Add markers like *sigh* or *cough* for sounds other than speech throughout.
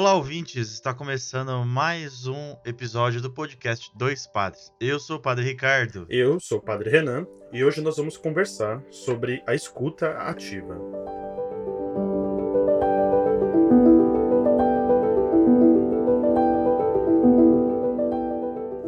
Olá, ouvintes! Está começando mais um episódio do podcast Dois Padres. Eu sou o Padre Ricardo. Eu sou o Padre Renan e hoje nós vamos conversar sobre a escuta ativa.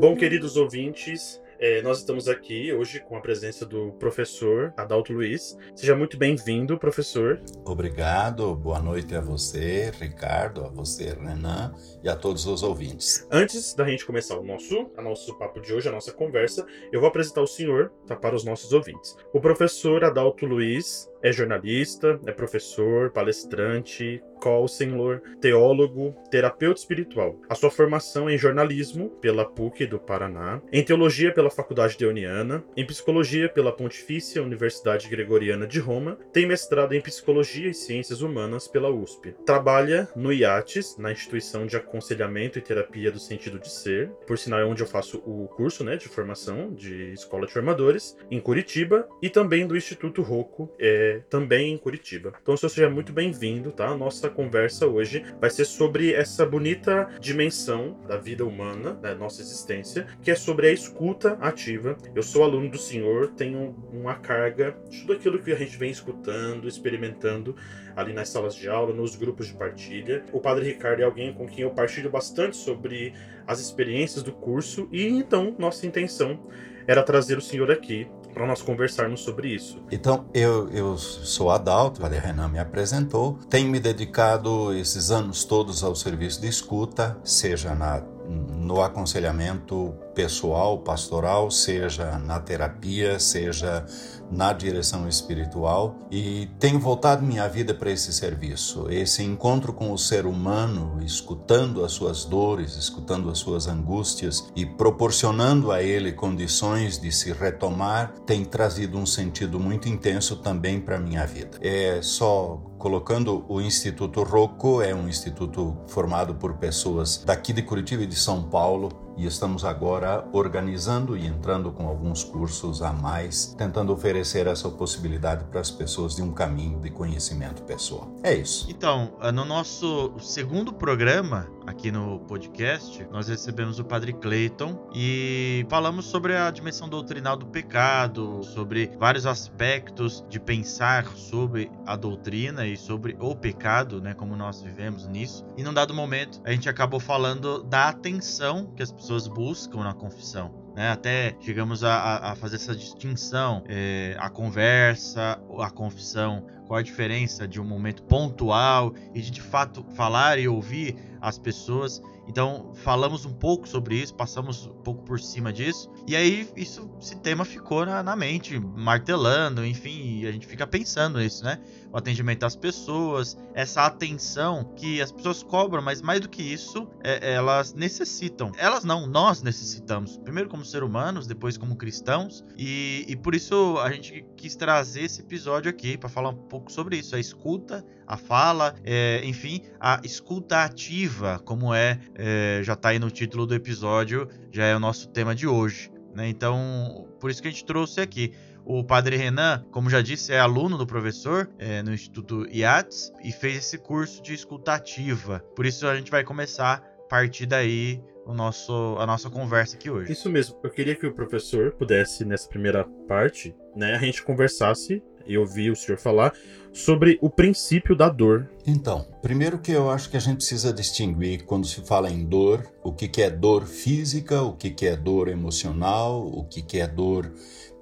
Bom, queridos ouvintes, é, nós estamos aqui hoje com a presença do professor Adalto Luiz. Seja muito bem-vindo, professor. Obrigado, boa noite a você, Ricardo, a você, Renan, e a todos os ouvintes. Antes da gente começar o nosso, a nosso papo de hoje, a nossa conversa, eu vou apresentar o senhor tá, para os nossos ouvintes. O professor Adalto Luiz é jornalista, é professor, palestrante, counselor, teólogo, terapeuta espiritual. A sua formação é em jornalismo pela PUC do Paraná, em teologia pela Faculdade Deoniana, em psicologia pela Pontifícia Universidade Gregoriana de Roma, tem mestrado em psicologia e ciências humanas pela USP. Trabalha no IATES, na instituição de aconselhamento e terapia do sentido de ser, por sinal é onde eu faço o curso né, de formação de escola de formadores, em Curitiba, e também do Instituto Rocco, é, também em Curitiba. Então, senhor seja muito bem-vindo, tá? A nossa conversa hoje vai ser sobre essa bonita dimensão da vida humana, da nossa existência, que é sobre a escuta ativa. Eu sou aluno do senhor, tenho uma carga de tudo aquilo que a gente vem escutando, experimentando ali nas salas de aula, nos grupos de partilha. O Padre Ricardo é alguém com quem eu partilho bastante sobre as experiências do curso e então nossa intenção era trazer o senhor aqui para nós conversarmos sobre isso. Então, eu, eu sou Adalto, o Padre Renan me apresentou, tenho me dedicado esses anos todos ao serviço de escuta, seja na no aconselhamento pessoal, pastoral, seja na terapia, seja na direção espiritual e tenho voltado minha vida para esse serviço, esse encontro com o ser humano, escutando as suas dores, escutando as suas angústias e proporcionando a ele condições de se retomar, tem trazido um sentido muito intenso também para minha vida. É só colocando o Instituto Rocco, é um instituto formado por pessoas daqui de Curitiba e de São Paulo, e estamos agora organizando e entrando com alguns cursos a mais, tentando oferecer essa possibilidade para as pessoas de um caminho de conhecimento pessoal. É isso. Então, no nosso segundo programa aqui no podcast, nós recebemos o Padre Clayton e falamos sobre a dimensão doutrinal do pecado, sobre vários aspectos de pensar sobre a doutrina e sobre o pecado, né, como nós vivemos nisso. E num dado momento, a gente acabou falando da atenção que as pessoas buscam na confissão. Né? Até chegamos a, a, fazer essa distinção, é, a conversa, a confissão, qual a diferença de um momento pontual e de de fato falar e ouvir as pessoas. Então falamos um pouco sobre isso, passamos um pouco por cima disso, e aí isso, esse tema ficou na, na mente, martelando, enfim, a gente fica pensando nisso, né? O atendimento às pessoas, essa atenção que as pessoas cobram, mas mais do que isso, é, elas necessitam. Elas não, nós necessitamos. Primeiro como seres humanos, depois como cristãos, e, e por isso a gente quis trazer esse episódio aqui para falar um pouco sobre isso, a escuta, a fala, é, enfim, a escuta ativa, como é, é já está aí no título do episódio, já é o nosso tema de hoje. Né? Então, por isso que a gente trouxe aqui. O padre Renan, como já disse, é aluno do professor é, no Instituto IATS e fez esse curso de escutativa. Por isso a gente vai começar a partir daí o nosso, a nossa conversa aqui hoje. Isso mesmo. Eu queria que o professor pudesse, nessa primeira parte, né, a gente conversasse e ouvir o senhor falar sobre o princípio da dor. Então, primeiro que eu acho que a gente precisa distinguir quando se fala em dor, o que, que é dor física, o que, que é dor emocional, o que, que é dor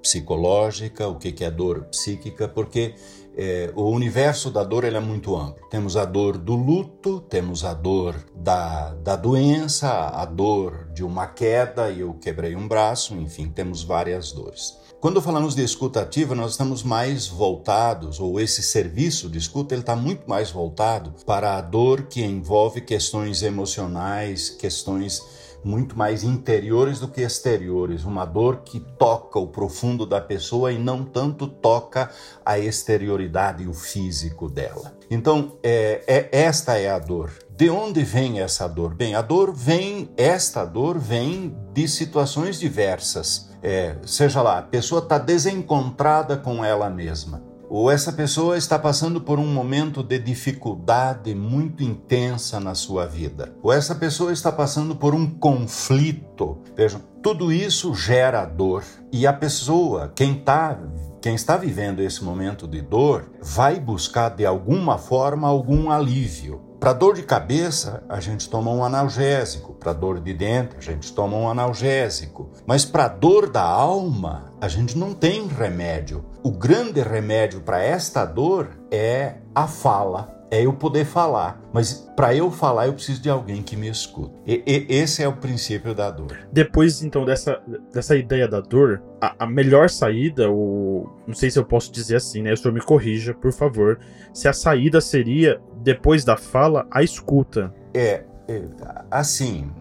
psicológica, o que, que é dor psíquica, porque é, o universo da dor ele é muito amplo. Temos a dor do luto, temos a dor da, da doença, a dor de uma queda e eu quebrei um braço, enfim, temos várias dores. Quando falamos de escuta ativa, nós estamos mais voltados, ou esse serviço de escuta, ele está muito mais voltado para a dor que envolve questões emocionais, questões muito mais interiores do que exteriores, uma dor que toca o profundo da pessoa e não tanto toca a exterioridade e o físico dela. Então, é, é esta é a dor. De onde vem essa dor? Bem, a dor vem, esta dor vem de situações diversas. É, seja lá, a pessoa está desencontrada com ela mesma ou essa pessoa está passando por um momento de dificuldade muito intensa na sua vida, ou essa pessoa está passando por um conflito. Vejam, tudo isso gera dor e a pessoa, quem está quem está vivendo esse momento de dor, vai buscar de alguma forma algum alívio. Para dor de cabeça, a gente toma um analgésico. Para dor de dente, a gente toma um analgésico. Mas para dor da alma, a gente não tem remédio. O grande remédio para esta dor é a fala é eu poder falar. Mas para eu falar, eu preciso de alguém que me escuta. E, e, esse é o princípio da dor. Depois, então, dessa, dessa ideia da dor, a, a, melhor saída, ou não sei se eu posso dizer assim, né? O senhor me corrija, por favor. Se a saída seria, depois da fala, a escuta. É, é assim.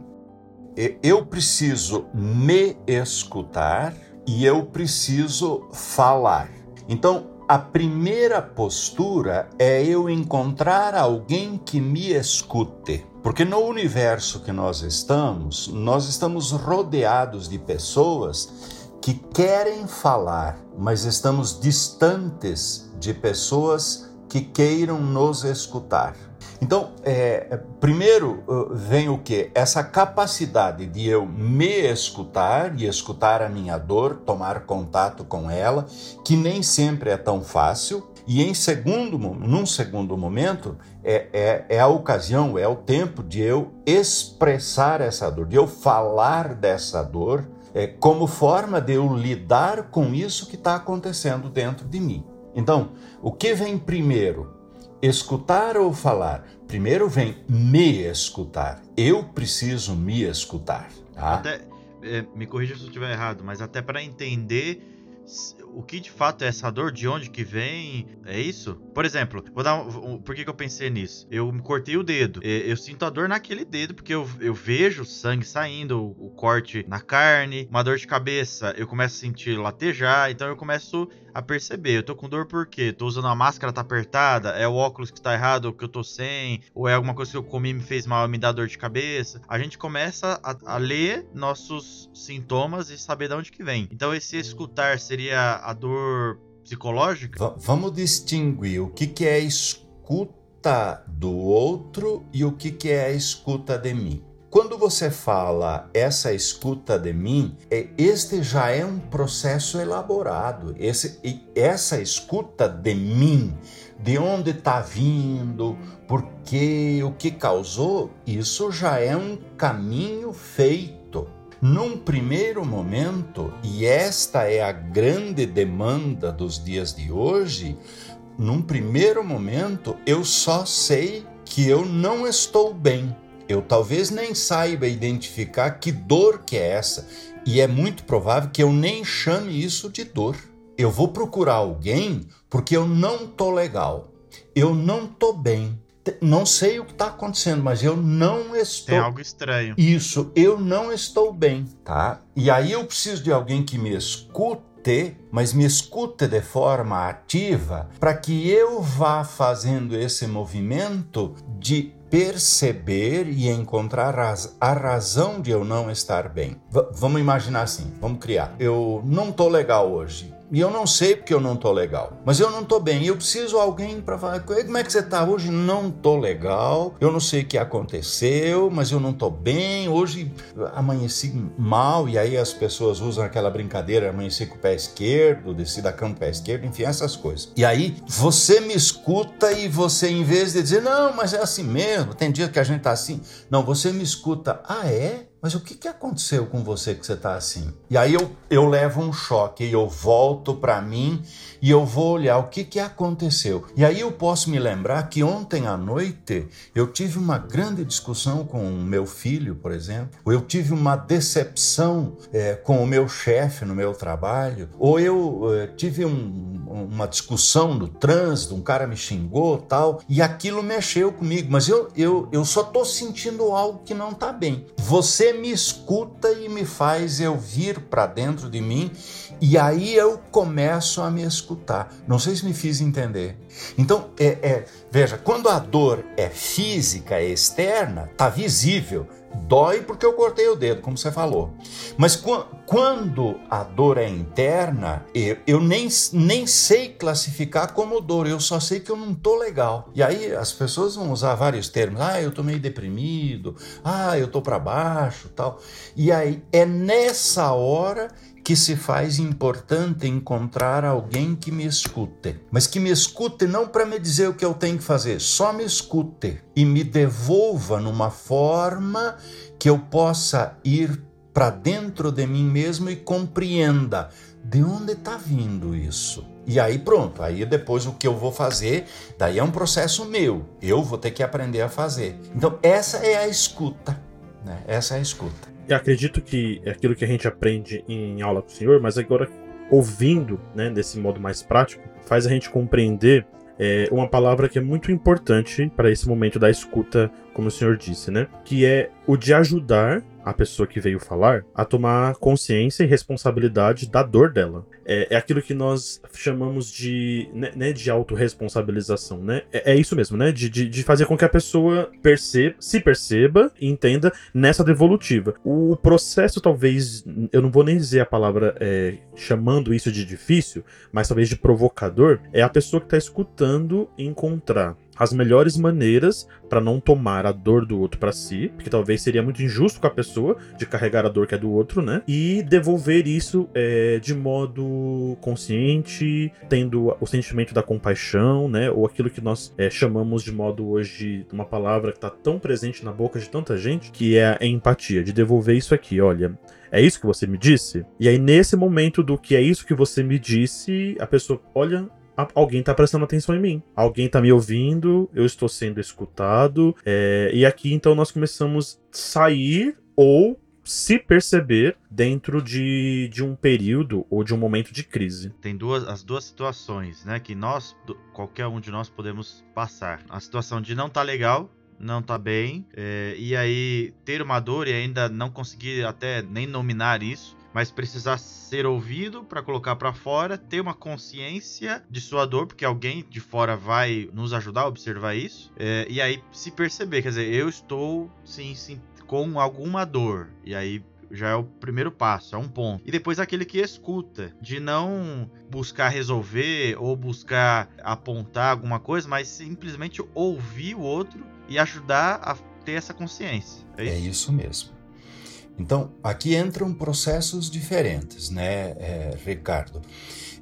Eu preciso me escutar e eu preciso falar. Então, a primeira postura é eu encontrar alguém que me escute. Porque no universo que nós estamos, nós estamos rodeados de pessoas que querem falar, mas estamos distantes de pessoas que queiram nos escutar. Então, é, é, primeiro vem o que? Essa capacidade de eu me escutar e escutar a minha dor, tomar contato com ela, que nem sempre é tão fácil. E em segundo, num segundo momento, é, é, é a ocasião, é o tempo de eu expressar essa dor, de eu falar dessa dor, é, como forma de eu lidar com isso que está acontecendo dentro de mim. Então, o que vem primeiro? escutar ou falar, primeiro vem me escutar. Eu preciso me escutar. Tá? Até, é, me corrija se eu estiver errado, mas até para entender o que de fato é essa dor, de onde que vem, é isso? Por exemplo, vou dar um, um, por que, que eu pensei nisso? Eu me cortei o dedo, eu, eu sinto a dor naquele dedo porque eu, eu vejo sangue saindo, o, o, corte na carne, uma dor de cabeça, eu começo a sentir latejar, então eu começo a perceber, eu tô com dor por quê? Tô usando a máscara, tá apertada, é o óculos que tá errado, que eu tô sem, ou é alguma coisa que eu comi me fez mal e me dá dor de cabeça. A gente começa a, a ler nossos sintomas e saber de onde que vem. Então esse escutar seria a dor psicológica? V vamos distinguir o que, que é escuta do outro e o que, que é a escuta de mim. Quando você fala essa escuta de mim, é, este já é um processo elaborado. Esse, essa escuta de mim, de onde está vindo, por quê, o que causou, isso já é um caminho feito. Num primeiro momento, e esta é a grande demanda dos dias de hoje, num primeiro momento eu só sei que eu não estou bem eu talvez nem saiba identificar que dor que é essa, e é muito provável que eu nem chame isso de dor. Eu vou procurar alguém porque eu não tô legal. Eu não tô bem. Não sei o que está acontecendo, mas eu não estou. Tem algo estranho. Isso, eu não estou bem, tá? E aí eu preciso de alguém que me escute, mas me escute de forma ativa, para que eu vá fazendo esse movimento de perceber e encontrar a razão de eu não estar bem. V vamos imaginar assim, vamos criar. Eu não tô legal hoje. E eu não sei porque eu não tô legal. Mas eu não tô bem. Eu preciso de alguém para falar. Como é que você tá hoje? Não tô legal. Eu não sei o que aconteceu, mas eu não tô bem. Hoje amanheci mal. E aí as pessoas usam aquela brincadeira: amanheci com o pé esquerdo, desci da cama com o pé esquerdo, enfim, essas coisas. E aí você me escuta e você, em vez de dizer, não, mas é assim mesmo, tem dia que a gente tá assim. Não, você me escuta, ah, é? Mas o que, que aconteceu com você que você está assim? E aí eu, eu levo um choque e eu volto para mim e eu vou olhar o que, que aconteceu. E aí eu posso me lembrar que ontem à noite eu tive uma grande discussão com o meu filho, por exemplo, ou eu tive uma decepção é, com o meu chefe no meu trabalho, ou eu é, tive um, uma discussão no trânsito, um cara me xingou tal, e aquilo mexeu comigo, mas eu, eu, eu só estou sentindo algo que não está bem. Você me escuta e me faz eu vir para dentro de mim e aí eu começo a me escutar. Não sei se me fiz entender. Então, é, é veja, quando a dor é física, é externa, tá visível. Dói porque eu cortei o dedo, como você falou. Mas quando a dor é interna, eu, nem, nem sei classificar como dor, eu só sei que eu não tô legal. E aí as pessoas vão usar vários termos. Ah, eu tô meio deprimido. Ah, eu tô para baixo, tal. E aí é nessa hora que se faz importante encontrar alguém que me escute, mas que me escute não para me dizer o que eu tenho que fazer, só me escute e me devolva numa forma que eu possa ir para dentro de mim mesmo e compreenda de onde está vindo isso. E aí pronto, aí depois o que eu vou fazer, daí é um processo meu, eu vou ter que aprender a fazer. Então essa é a escuta, né? Essa é a escuta acredito que é aquilo que a gente aprende em aula com o senhor, mas agora ouvindo, né, desse modo mais prático, faz a gente compreender é, uma palavra que é muito importante para esse momento da escuta, como o senhor disse, né? Que é o de ajudar a pessoa que veio falar a tomar consciência e responsabilidade da dor dela. É, é aquilo que nós chamamos de, né, né de autorresponsabilização, né? É, é, isso mesmo, né? De, de, de, fazer com que a pessoa perceba, se perceba e entenda nessa devolutiva. O processo, talvez, eu não vou nem dizer a palavra é, chamando isso de difícil, mas talvez de provocador, é a pessoa que está escutando encontrar as melhores maneiras para não tomar a dor do outro para si, porque talvez seria muito injusto com a pessoa de carregar a dor que é do outro, né? E devolver isso é, de modo consciente, tendo o sentimento da compaixão, né? Ou aquilo que nós é, chamamos de modo hoje, uma palavra que está tão presente na boca de tanta gente, que é a empatia, de devolver isso aqui, olha. É isso que você me disse? E aí, nesse momento do que é isso que você me disse, a pessoa, olha, alguém está prestando atenção em mim. Alguém está me ouvindo, eu estou sendo escutado. É, e aqui então nós começamos a sair ou se perceber dentro de, de um período ou de um momento de crise. Tem duas as duas situações, né, que nós qualquer um de nós podemos passar. A situação de não tá legal, não tá bem, é, e aí ter uma dor e ainda não conseguir até nem nominar isso, mas precisar ser ouvido para colocar para fora, ter uma consciência de sua dor, porque alguém de fora vai nos ajudar a observar isso, é, e aí se perceber, quer dizer, eu estou sim, sim com alguma dor, e aí já é o primeiro passo, é um ponto. E depois aquele que escuta, de não buscar resolver ou buscar apontar alguma coisa, mas simplesmente ouvir o outro e ajudar a ter essa consciência. É isso, é isso mesmo. Então, aqui entram processos diferentes, né, é, Ricardo?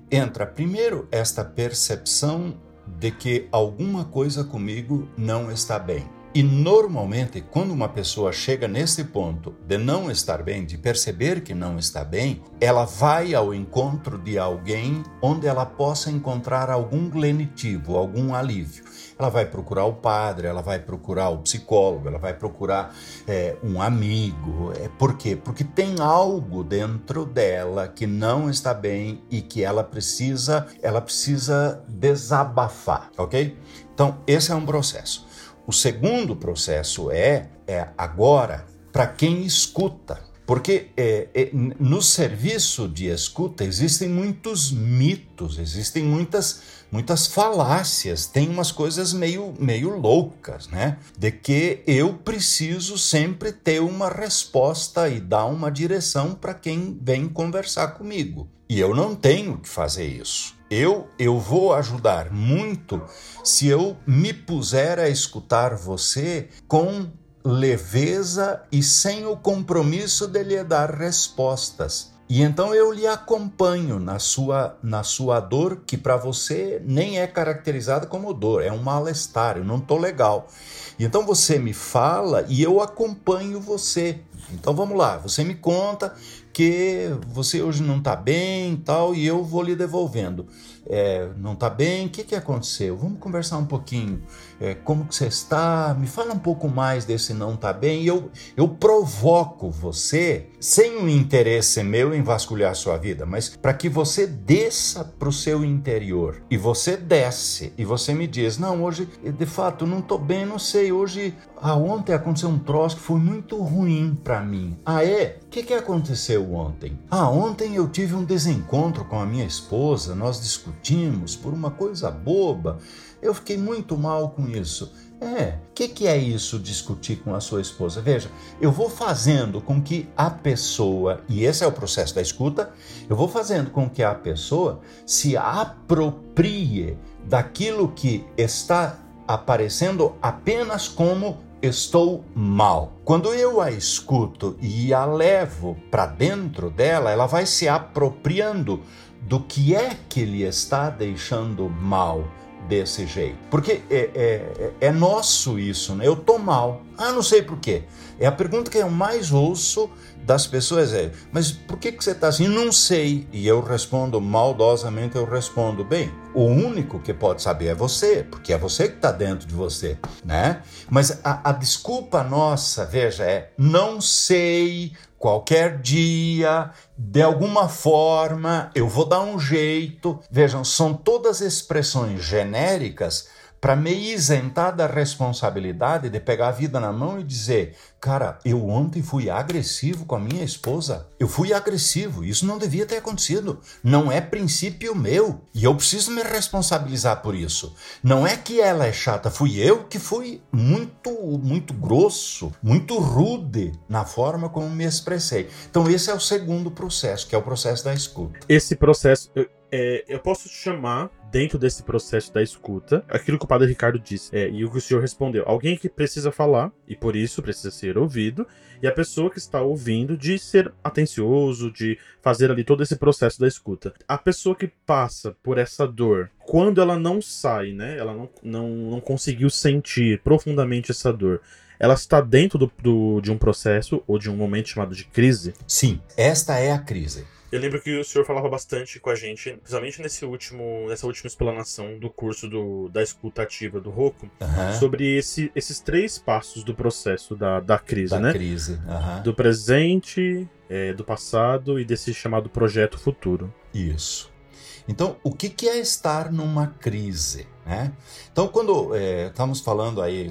Entra primeiro esta percepção de que alguma coisa comigo não está bem. E normalmente, quando uma pessoa chega nesse ponto de não estar bem, de perceber que não está bem, ela vai ao encontro de alguém onde ela possa encontrar algum lenitivo, algum alívio ela vai procurar o padre, ela vai procurar o psicólogo, ela vai procurar é, um amigo. É, por quê? Porque tem algo dentro dela que não está bem e que ela precisa, ela precisa desabafar, ok? Então, esse é um processo. O segundo processo é, é agora para quem escuta. Porque é, é, no serviço de escuta existem muitos mitos, existem muitas, muitas falácias, tem umas coisas meio, meio loucas, né? De que eu preciso sempre ter uma resposta e dar uma direção para quem vem conversar comigo. E eu não tenho que fazer isso. Eu, eu vou ajudar muito se eu me puser a escutar você com leveza e sem o compromisso de lhe dar respostas. E então eu lhe acompanho na sua, na sua dor, que para você nem é caracterizada como dor, é um mal-estar, eu não estou legal. E então você me fala e eu acompanho você. Então vamos lá, você me conta porque você hoje não está bem tal, e eu vou lhe devolvendo. É, não está bem, o que, que aconteceu? Vamos conversar um pouquinho. É, como que você está? Me fala um pouco mais desse não está bem. Eu, eu provoco você, sem um interesse meu em vasculhar a sua vida, mas para que você desça para o seu interior. E você desce, e você me diz, não, hoje, de fato, não estou bem, não sei, hoje, ah, ontem aconteceu um troço que foi muito ruim para mim. Ah, é? O que, que aconteceu ontem? Ah, ontem eu tive um desencontro com a minha esposa, nós discutimos por uma coisa boba. Eu fiquei muito mal com isso. É, o que, que é isso discutir com a sua esposa? Veja, eu vou fazendo com que a pessoa, e esse é o processo da escuta, eu vou fazendo com que a pessoa se aproprie daquilo que está aparecendo apenas como estou mal. Quando eu a escuto e a levo para dentro dela, ela vai se apropriando do que é que lhe está deixando mal desse jeito. Porque é, é, é nosso isso, né? Eu tô mal. Ah, não sei por quê. É a pergunta que eu mais ouço das pessoas é: mas por que, que você está assim? Não sei. E eu respondo maldosamente, eu respondo: bem, o único que pode saber é você, porque é você que está dentro de você, né? Mas a, a desculpa nossa, veja, é não sei, qualquer dia, de alguma forma, eu vou dar um jeito. Vejam, são todas expressões genéricas para me isentar da responsabilidade de pegar a vida na mão e dizer: cara, eu ontem fui agressivo com a minha esposa. Eu fui agressivo, isso não devia ter acontecido. Não é princípio meu e eu preciso me responsabilizar por isso. Não é que ela é chata, fui eu que fui muito, muito grosso, muito rude na forma como me expressei. Então, esse é o segundo processo, que é o processo da escuta. Esse processo, é, eu posso chamar dentro desse processo da escuta aquilo que o padre Ricardo disse é, e o que o senhor respondeu. Alguém que precisa falar e por isso precisa ser ouvido, e a pessoa que está ouvindo de ser atencioso, de fazer ali todo esse processo da escuta. A pessoa que passa por essa dor, quando ela não sai, né? Ela não, não, não conseguiu sentir profundamente essa dor ela está dentro do, do, de um processo ou de um momento chamado de crise? Sim, esta é a crise. Eu lembro que o senhor falava bastante com a gente, principalmente nesse último, nessa última explanação do curso do, da escuta ativa do Roku, uhum. sobre esse, esses três passos do processo da, da crise, da né? crise. Uhum. Do presente, é, do passado e desse chamado projeto futuro. Isso. Então, o que, que é estar numa crise? Né? Então, quando é, estamos falando aí,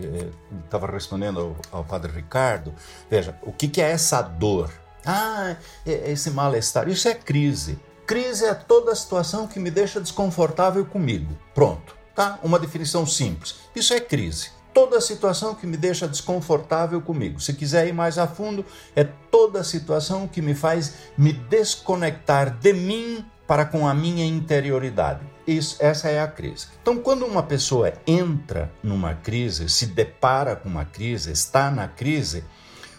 estava é, respondendo ao, ao padre Ricardo, veja, o que, que é essa dor? Ah, esse mal-estar. Isso é crise. Crise é toda situação que me deixa desconfortável comigo. Pronto, tá? Uma definição simples. Isso é crise. Toda situação que me deixa desconfortável comigo. Se quiser ir mais a fundo, é toda situação que me faz me desconectar de mim para com a minha interioridade. Isso, essa é a crise. Então, quando uma pessoa entra numa crise, se depara com uma crise, está na crise,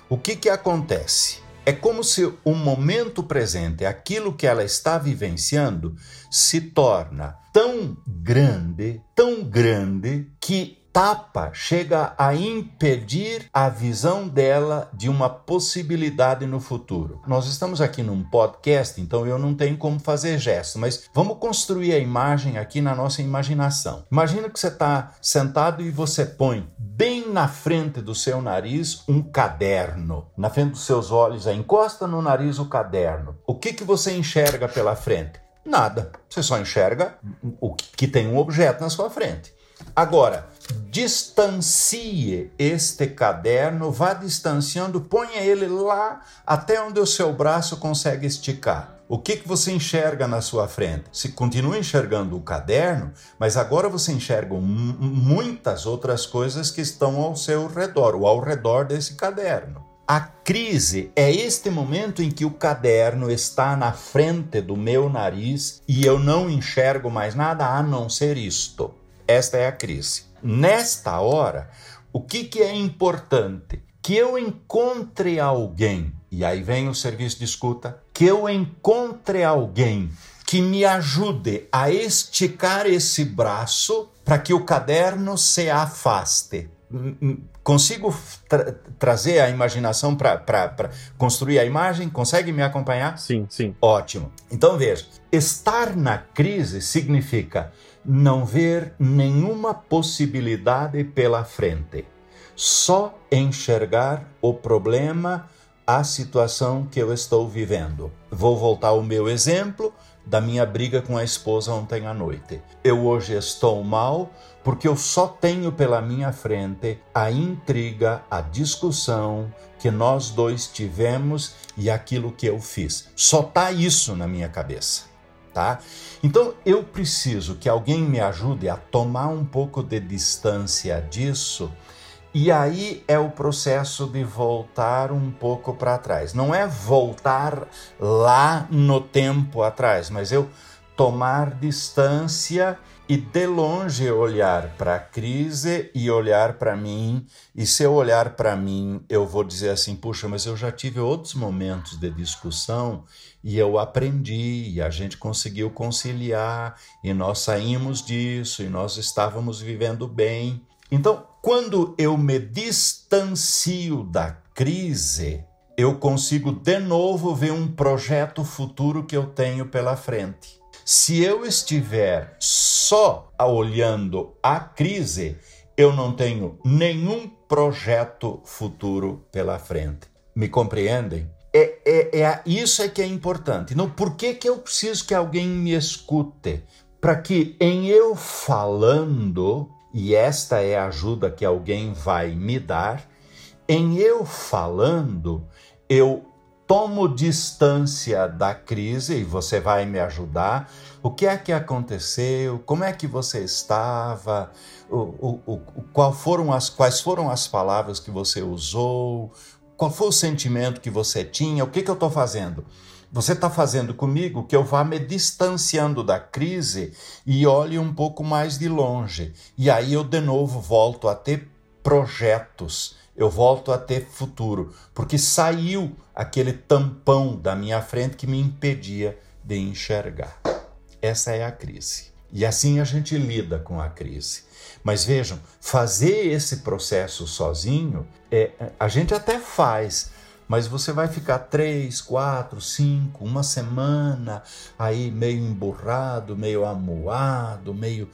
o que, que acontece? É como se o momento presente, aquilo que ela está vivenciando, se torna tão grande, tão grande, que tapa chega a impedir a visão dela de uma possibilidade no futuro. Nós estamos aqui num podcast, então eu não tenho como fazer gesto, mas vamos construir a imagem aqui na nossa imaginação. Imagina que você está sentado e você põe bem na frente do seu nariz um caderno. Na frente dos seus olhos, encosta no nariz o caderno. O que, que você enxerga pela frente? Nada. Você só enxerga o que tem um objeto na sua frente. Agora, distancie este caderno, vá distanciando, ponha ele lá até onde o seu braço consegue esticar. O que, que você enxerga na sua frente? Se continua enxergando o caderno, mas agora você enxerga muitas outras coisas que estão ao seu redor, ou ao redor desse caderno. A crise é este momento em que o caderno está na frente do meu nariz e eu não enxergo mais nada a não ser isto. Esta é a crise. Nesta hora, o que, que é importante? Que eu encontre alguém, e aí vem o serviço de escuta, que eu encontre alguém que me ajude a esticar esse braço para que o caderno se afaste. consigo tra trazer a imaginação para construir a imagem? Consegue me acompanhar? Sim, sim. Ótimo. Então veja: estar na crise significa não ver nenhuma possibilidade pela frente, só enxergar o problema, a situação que eu estou vivendo. Vou voltar ao meu exemplo da minha briga com a esposa ontem à noite. Eu hoje estou mal porque eu só tenho pela minha frente a intriga, a discussão que nós dois tivemos e aquilo que eu fiz. Só tá isso na minha cabeça, tá? Então eu preciso que alguém me ajude a tomar um pouco de distância disso e aí é o processo de voltar um pouco para trás. Não é voltar lá no tempo atrás, mas eu tomar distância e de longe olhar para a crise e olhar para mim. E se eu olhar para mim, eu vou dizer assim: puxa, mas eu já tive outros momentos de discussão e eu aprendi, e a gente conseguiu conciliar, e nós saímos disso, e nós estávamos vivendo bem. Então, quando eu me distancio da crise, eu consigo de novo ver um projeto futuro que eu tenho pela frente. Se eu estiver só olhando a crise, eu não tenho nenhum projeto futuro pela frente. Me compreendem? É, é, é isso é que é importante. Não, por que, que eu preciso que alguém me escute? Para que em eu falando e esta é a ajuda que alguém vai me dar, em eu falando, eu tomo distância da crise e você vai me ajudar. O que é que aconteceu? Como é que você estava? O, o, o, qual foram as, quais foram as palavras que você usou? Qual foi o sentimento que você tinha? O que, que eu estou fazendo? Você está fazendo comigo que eu vá me distanciando da crise e olhe um pouco mais de longe. E aí eu de novo volto a ter projetos, eu volto a ter futuro, porque saiu aquele tampão da minha frente que me impedia de enxergar. Essa é a crise. E assim a gente lida com a crise. Mas vejam, fazer esse processo sozinho, é, a gente até faz, mas você vai ficar três, quatro, cinco, uma semana aí meio emburrado, meio amuado, meio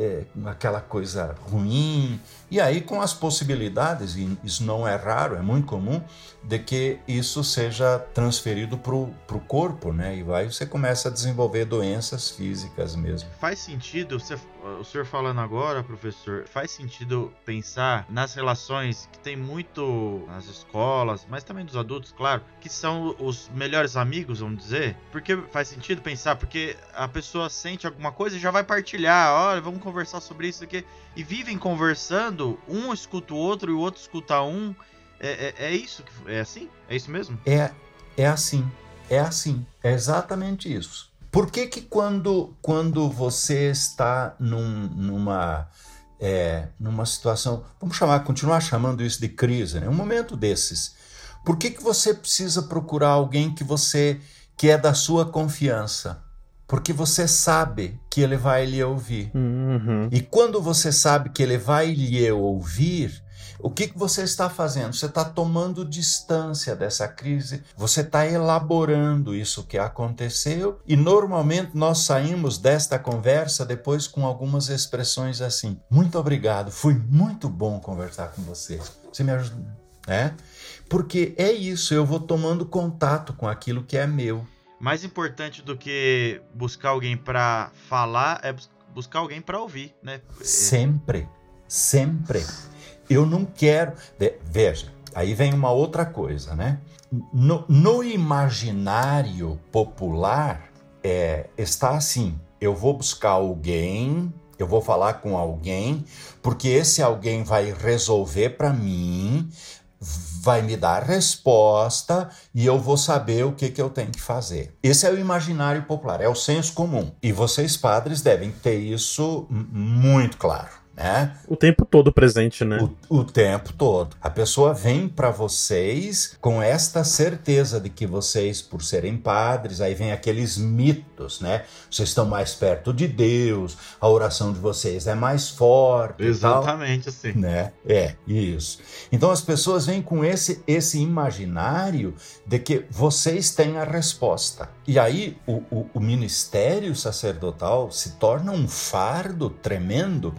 é, aquela coisa ruim. E aí, com as possibilidades, e isso não é raro, é muito comum, de que isso seja transferido para o corpo, né? E aí você começa a desenvolver doenças físicas mesmo. Faz sentido, você, o senhor falando agora, professor, faz sentido pensar nas relações que tem muito nas escolas, mas também dos adultos, claro, que são os melhores amigos, vamos dizer? Porque faz sentido pensar, porque a pessoa sente alguma coisa e já vai partilhar, olha, vamos conversar sobre isso aqui, e vivem conversando, um escuta o outro e o outro escuta um. É, é, é isso? É assim? É isso mesmo? É, é assim. É assim. É exatamente isso. Por que que quando, quando você está num, numa, é, numa situação, vamos chamar, continuar chamando isso de crise, né? um momento desses, por que que você precisa procurar alguém que você que é da sua confiança? Porque você sabe que ele vai lhe ouvir. Uhum. E quando você sabe que ele vai lhe ouvir, o que, que você está fazendo? Você está tomando distância dessa crise, você está elaborando isso que aconteceu e normalmente nós saímos desta conversa depois com algumas expressões assim: Muito obrigado, foi muito bom conversar com você. Você me ajuda, né? Porque é isso, eu vou tomando contato com aquilo que é meu. Mais importante do que buscar alguém para falar é buscar alguém para ouvir, né? Sempre, sempre. Eu não quero. Veja, aí vem uma outra coisa, né? No, no imaginário popular, é, está assim: eu vou buscar alguém, eu vou falar com alguém, porque esse alguém vai resolver para mim, vai me dar resposta e eu vou saber o que, que eu tenho que fazer. Esse é o imaginário popular, é o senso comum. E vocês, padres, devem ter isso muito claro. Né? O tempo todo presente, né? O, o tempo todo. A pessoa vem para vocês com esta certeza de que vocês, por serem padres, aí vem aqueles mitos, né? Vocês estão mais perto de Deus, a oração de vocês é mais forte. Exatamente tal, assim. Né? É, isso. Então as pessoas vêm com esse, esse imaginário de que vocês têm a resposta. E aí o, o, o ministério sacerdotal se torna um fardo tremendo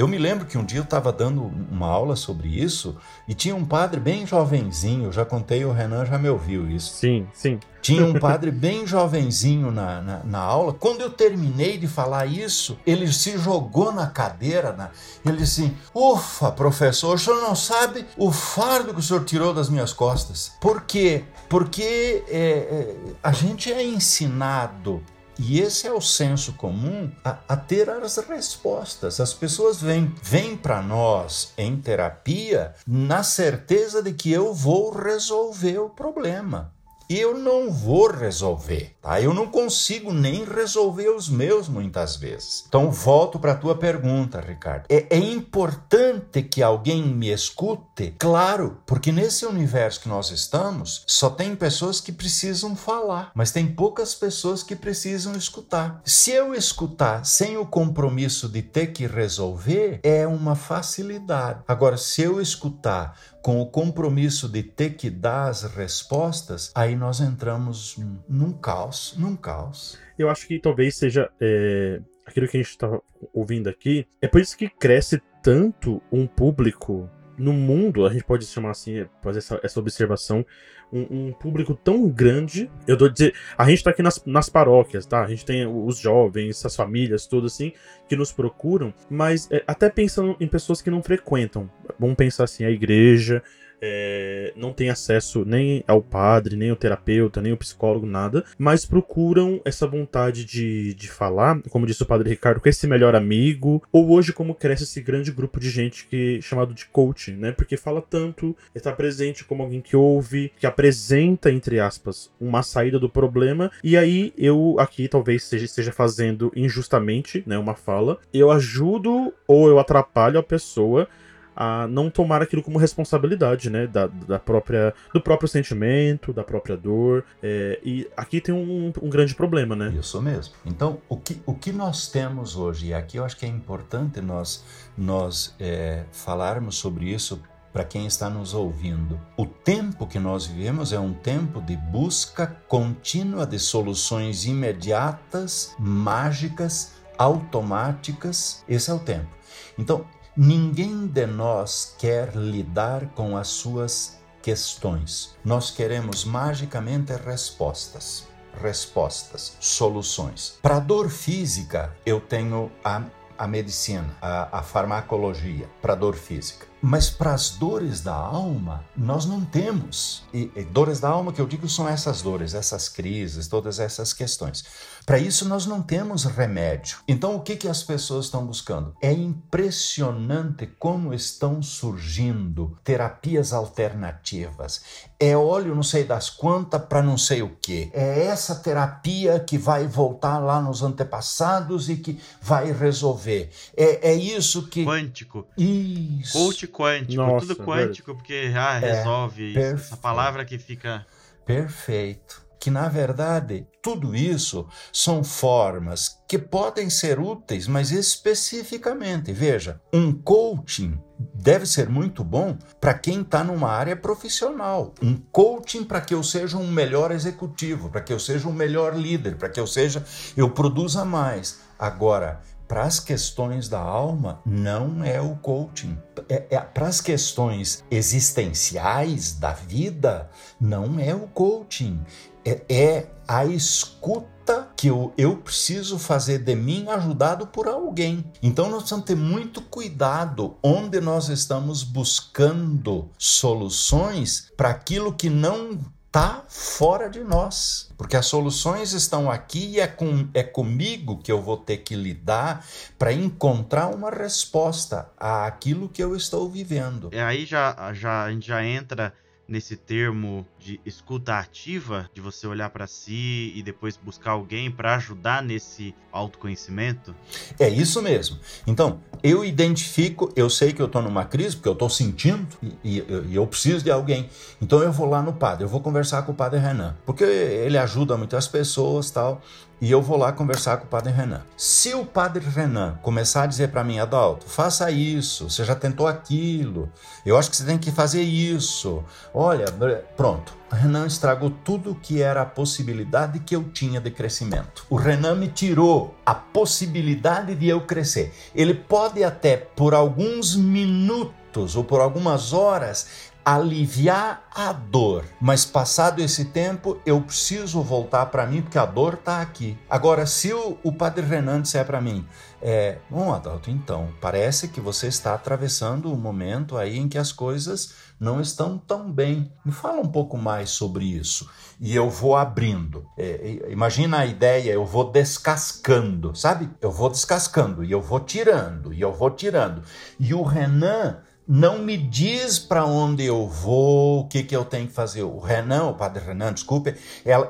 eu me lembro que um dia eu estava dando uma aula sobre isso e tinha um padre bem jovenzinho, eu já contei, o Renan já me ouviu isso. Sim, sim. Tinha um *laughs* padre bem jovenzinho na, na, na, aula. Quando eu terminei de falar isso, ele se jogou na cadeira. Na, ele disse assim: Ufa, professor, o senhor não sabe o fardo que o senhor tirou das minhas costas. Por quê? Porque é, é, a gente é ensinado e esse é o senso comum a, a ter as respostas. As pessoas vêm, vêm para nós em terapia na certeza de que eu vou resolver o problema eu não vou resolver, tá? Eu não consigo nem resolver os meus muitas vezes. Então volto para a tua pergunta, Ricardo. É, é, importante que alguém me escute, claro, porque nesse universo que nós estamos só tem pessoas que precisam falar, mas tem poucas pessoas que precisam escutar. Se eu escutar sem o compromisso de ter que resolver, é uma facilidade. Agora, se eu escutar com o compromisso de ter que dar as respostas, aí nós entramos num caos, num caos. Eu acho que talvez seja é, aquilo que a gente está ouvindo aqui. É por isso que cresce tanto um público no mundo, a gente pode chamar assim, fazer essa, essa observação, um, um, público tão grande. Eu dou dizer, a gente tá aqui nas, nas paróquias, tá? A gente tem os jovens, as famílias, tudo assim, que nos procuram, mas é, até pensando em pessoas que não frequentam. Vamos pensar assim, a igreja, é, não tem acesso nem ao padre, nem ao terapeuta, nem ao psicólogo, nada, mas procuram essa vontade de, de falar, como disse o padre Ricardo, com esse melhor amigo, ou hoje como cresce esse grande grupo de gente que chamado de coaching, né? Porque fala tanto, está presente como alguém que ouve, que apresenta, entre aspas, uma saída do problema, e aí eu aqui talvez seja, esteja fazendo injustamente, né, uma fala, eu ajudo ou eu atrapalho a pessoa a não tomar aquilo como responsabilidade, né? Da, da própria, do próprio sentimento, da própria dor. É, e aqui tem um, um, grande problema, né? Isso mesmo. Então, o que, o que nós temos hoje, e aqui eu acho que é importante nós, nós é, falarmos sobre isso para quem está nos ouvindo. O tempo que nós vivemos é um tempo de busca contínua de soluções imediatas, mágicas, automáticas. Esse é o tempo. Então, Ninguém de nós quer lidar com as suas questões. Nós queremos magicamente respostas, respostas, soluções. Para dor física, eu tenho a, a medicina, a, a farmacologia, para dor física. Mas para as dores da alma, nós não temos. E, e, dores da alma que eu digo são essas dores, essas crises, todas essas questões. Para isso nós não temos remédio. Então o que, que as pessoas estão buscando? É impressionante como estão surgindo terapias alternativas. É óleo não sei das quantas para não sei o que. É essa terapia que vai voltar lá nos antepassados e que vai resolver. É, é isso que. Quântico. Isso. Coach quântico, Nossa, tudo quântico, porque ah, resolve é, isso. Essa palavra que fica. Perfeito. Que na verdade tudo isso são formas que podem ser úteis, mas especificamente, veja, um coaching deve ser muito bom para quem está numa área profissional. Um coaching para que eu seja um melhor executivo, para que eu seja um melhor líder, para que eu seja, eu produza mais. Agora, para as questões da alma, não é o coaching. É, é, para as questões existenciais da vida, não é o coaching. É, é a escuta que eu, eu preciso fazer de mim ajudado por alguém. Então nós precisamos ter muito cuidado onde nós estamos buscando soluções para aquilo que não está fora de nós. Porque as soluções estão aqui e é, com, é comigo que eu vou ter que lidar para encontrar uma resposta àquilo que eu estou vivendo. É aí já, já a gente já entra nesse termo de escuta ativa, de você olhar para si e depois buscar alguém para ajudar nesse autoconhecimento? É isso mesmo. Então, eu identifico, eu sei que eu estou numa crise, porque eu estou sentindo e, e, e, eu preciso de alguém. Então eu vou lá no padre, eu vou conversar com o padre Renan, porque ele ajuda muitas pessoas tal. E eu vou lá conversar com o padre Renan. Se o padre Renan começar a dizer para mim, Adalto, faça isso, você já tentou aquilo, eu acho que você tem que fazer isso. Olha, pronto. O Renan estragou tudo que era a possibilidade que eu tinha de crescimento. O Renan me tirou a possibilidade de eu crescer. Ele pode até por alguns minutos ou por algumas horas aliviar a dor. Mas passado esse tempo, eu preciso voltar para mim porque a dor está aqui. Agora, se o, o padre Renan disser para mim, é, bom, Adalto, então, parece que você está atravessando um momento aí em que as coisas não estão tão bem. Me fala um pouco mais sobre isso. E eu vou abrindo. É, imagina a ideia, eu vou descascando, sabe? Eu vou descascando e eu vou tirando, e eu vou tirando. E o Renan não me diz para onde eu vou, o que, que eu tenho que fazer. O Renan, o padre Renan, desculpe,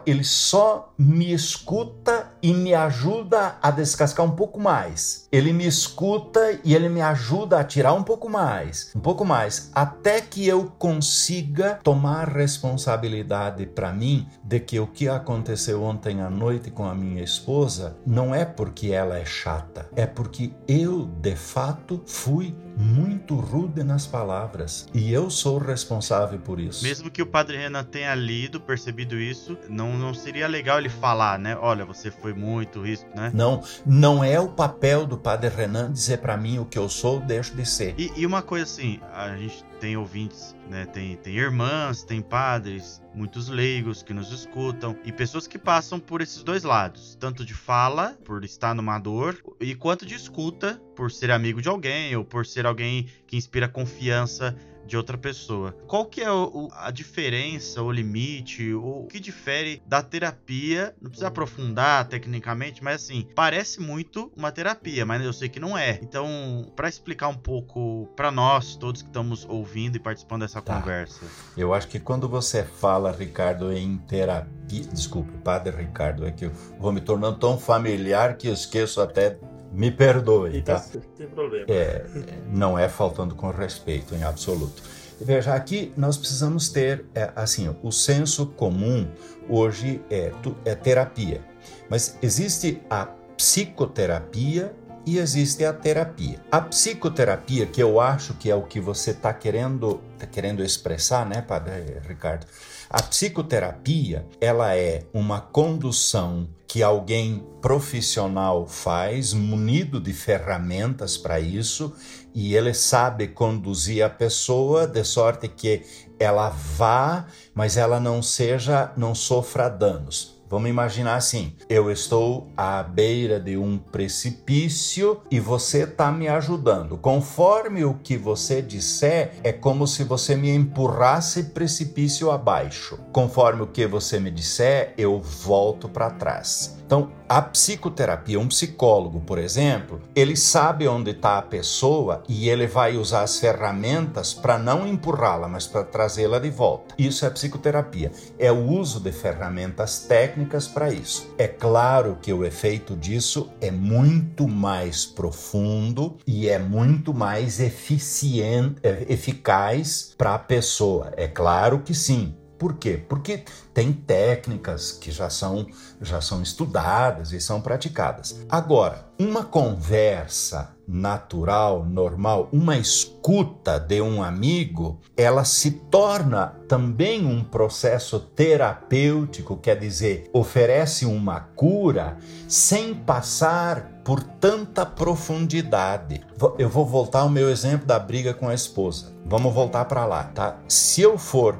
ele só me escuta e me ajuda a descascar um pouco mais. Ele me escuta e ele me ajuda a tirar um pouco mais, um pouco mais, até que eu consiga tomar responsabilidade para mim de que o que aconteceu ontem à noite com a minha esposa não é porque ela é chata, é porque eu, de fato, fui muito rude nas palavras e eu sou responsável por isso. Mesmo que o padre Renan tenha lido, percebido isso, não, não seria legal ele falar, né? Olha, você foi muito isso, né? Não, não é o papel do padre Renan dizer para mim o que eu sou, deixo de ser. E, e uma coisa assim, a gente tem ouvintes, né? Tem, tem irmãs, tem padres, muitos leigos que nos escutam e pessoas que passam por esses dois lados, tanto de fala, por estar numa dor, e quanto de escuta, por ser amigo de alguém ou por ser alguém que inspira confiança de outra pessoa. Qual que é o, a diferença, o limite, o que difere da terapia? Não precisa aprofundar tecnicamente, mas assim, parece muito uma terapia, mas eu sei que não é. Então, para explicar um pouco para nós, todos que estamos ouvindo e participando dessa tá. conversa. Eu acho que quando você fala, Ricardo, em terapia, desculpe, Padre Ricardo, é que eu vou me tornando tão familiar que eu esqueço até me perdoe, tá? tá? Tem problema. É, não é faltando com respeito em absoluto. Veja, aqui nós precisamos ter, é, assim, o senso comum hoje é, é terapia. Mas existe a psicoterapia e existe a terapia. A psicoterapia, que eu acho que é o que você está querendo, tá querendo expressar, né, Padre Ricardo? A psicoterapia, ela é uma condução que alguém profissional faz, munido de ferramentas para isso, e ele sabe conduzir a pessoa de sorte que ela vá, mas ela não seja, não sofra danos. Vamos imaginar assim: eu estou à beira de um precipício e você está me ajudando. Conforme o que você disser, é como se você me empurrasse precipício abaixo. Conforme o que você me disser, eu volto para trás. Então, a psicoterapia, um psicólogo, por exemplo, ele sabe onde está a pessoa e ele vai usar as ferramentas para não empurrá-la, mas para trazê-la de volta. Isso é psicoterapia. É o uso de ferramentas técnicas para isso. É claro que o efeito disso é muito mais profundo e é muito mais eficiente, eficaz para a pessoa. É claro que sim. Por quê? Porque tem técnicas que já são, já são estudadas e são praticadas. Agora, uma conversa natural, normal, uma escuta de um amigo, ela se torna também um processo terapêutico, quer dizer, oferece uma cura sem passar por tanta profundidade. Eu vou voltar ao meu exemplo da briga com a esposa. Vamos voltar para lá, tá? Se eu for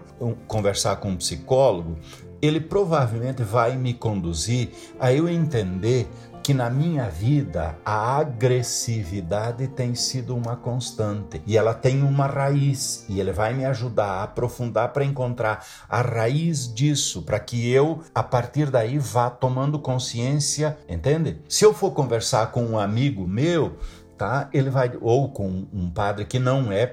conversar com um psicólogo, ele provavelmente vai me conduzir a eu entender que na minha vida a agressividade tem sido uma constante e ela tem uma raiz e ele vai me ajudar a aprofundar para encontrar a raiz disso, para que eu a partir daí vá tomando consciência, entende? Se eu for conversar com um amigo meu, tá? Ele vai ou com um padre que não é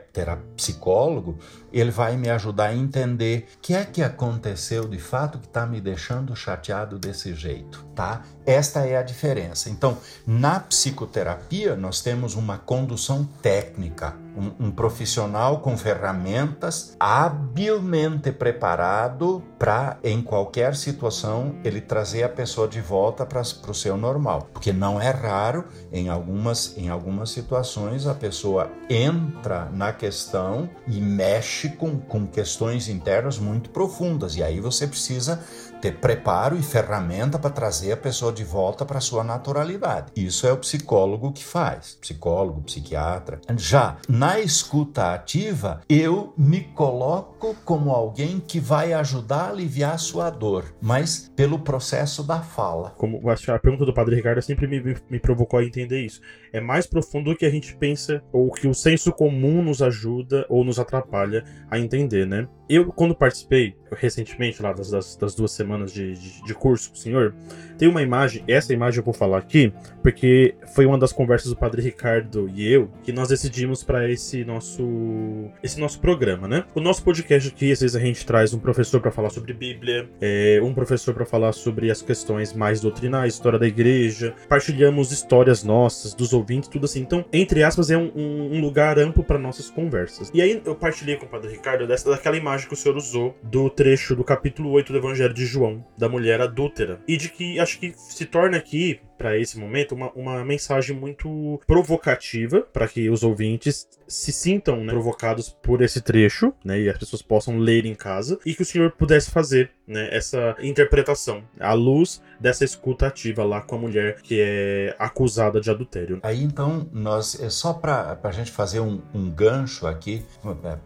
psicólogo, ele vai me ajudar a entender o que é que aconteceu de fato que está me deixando chateado desse jeito, tá? Esta é a diferença. Então, na psicoterapia, nós temos uma condução técnica, um, um profissional com ferramentas habilmente preparado para, em qualquer situação, ele trazer a pessoa de volta para o seu normal. Porque não é raro, em algumas, em algumas situações, a pessoa entra na questão e mexe com, com questões internas muito profundas. E aí você precisa ter preparo e ferramenta para trazer a pessoa de volta para sua naturalidade. Isso é o psicólogo que faz, psicólogo, psiquiatra. Já na escuta ativa, eu me coloco como alguém que vai ajudar a aliviar sua dor, mas pelo processo da fala. Como a pergunta do Padre Ricardo sempre me, me provocou a entender isso. É mais profundo do que a gente pensa ou que o senso comum nos ajuda ou nos atrapalha a entender, né? Eu, quando participei recentemente lá das, das, das duas semanas de, de, de, curso com o senhor, tem uma imagem, essa imagem eu vou falar aqui, porque foi uma das conversas do Padre Ricardo e eu que nós decidimos para esse nosso esse nosso programa, né? O nosso podcast aqui, às vezes a gente traz um professor para falar sobre Bíblia, é, um professor para falar sobre as questões mais doutrinais, história da igreja, partilhamos histórias nossas, dos ouvintes, tudo assim. Então, entre aspas, é um, um, lugar amplo para nossas conversas. E aí eu partilhei com o Padre Ricardo dessa, daquela imagem que o senhor usou do trecho do capítulo 8 do Evangelho de João, da mulher adúltera. E de que acho que se torna aqui para esse momento uma, uma mensagem muito provocativa para que os ouvintes se sintam né, provocados por esse trecho, né, e as pessoas possam ler em casa e que o senhor pudesse fazer né, essa interpretação à luz dessa escuta ativa lá com a mulher que é acusada de adultério. Aí então nós é só para a gente fazer um, um gancho aqui